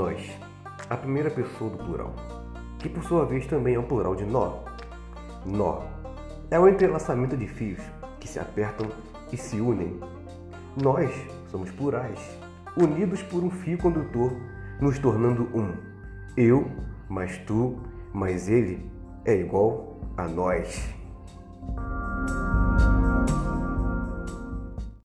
nós, a primeira pessoa do plural, que por sua vez também é um plural de nó. Nó é o entrelaçamento de fios que se apertam e se unem. Nós somos plurais, unidos por um fio condutor, nos tornando um. Eu mais tu mais ele é igual a nós.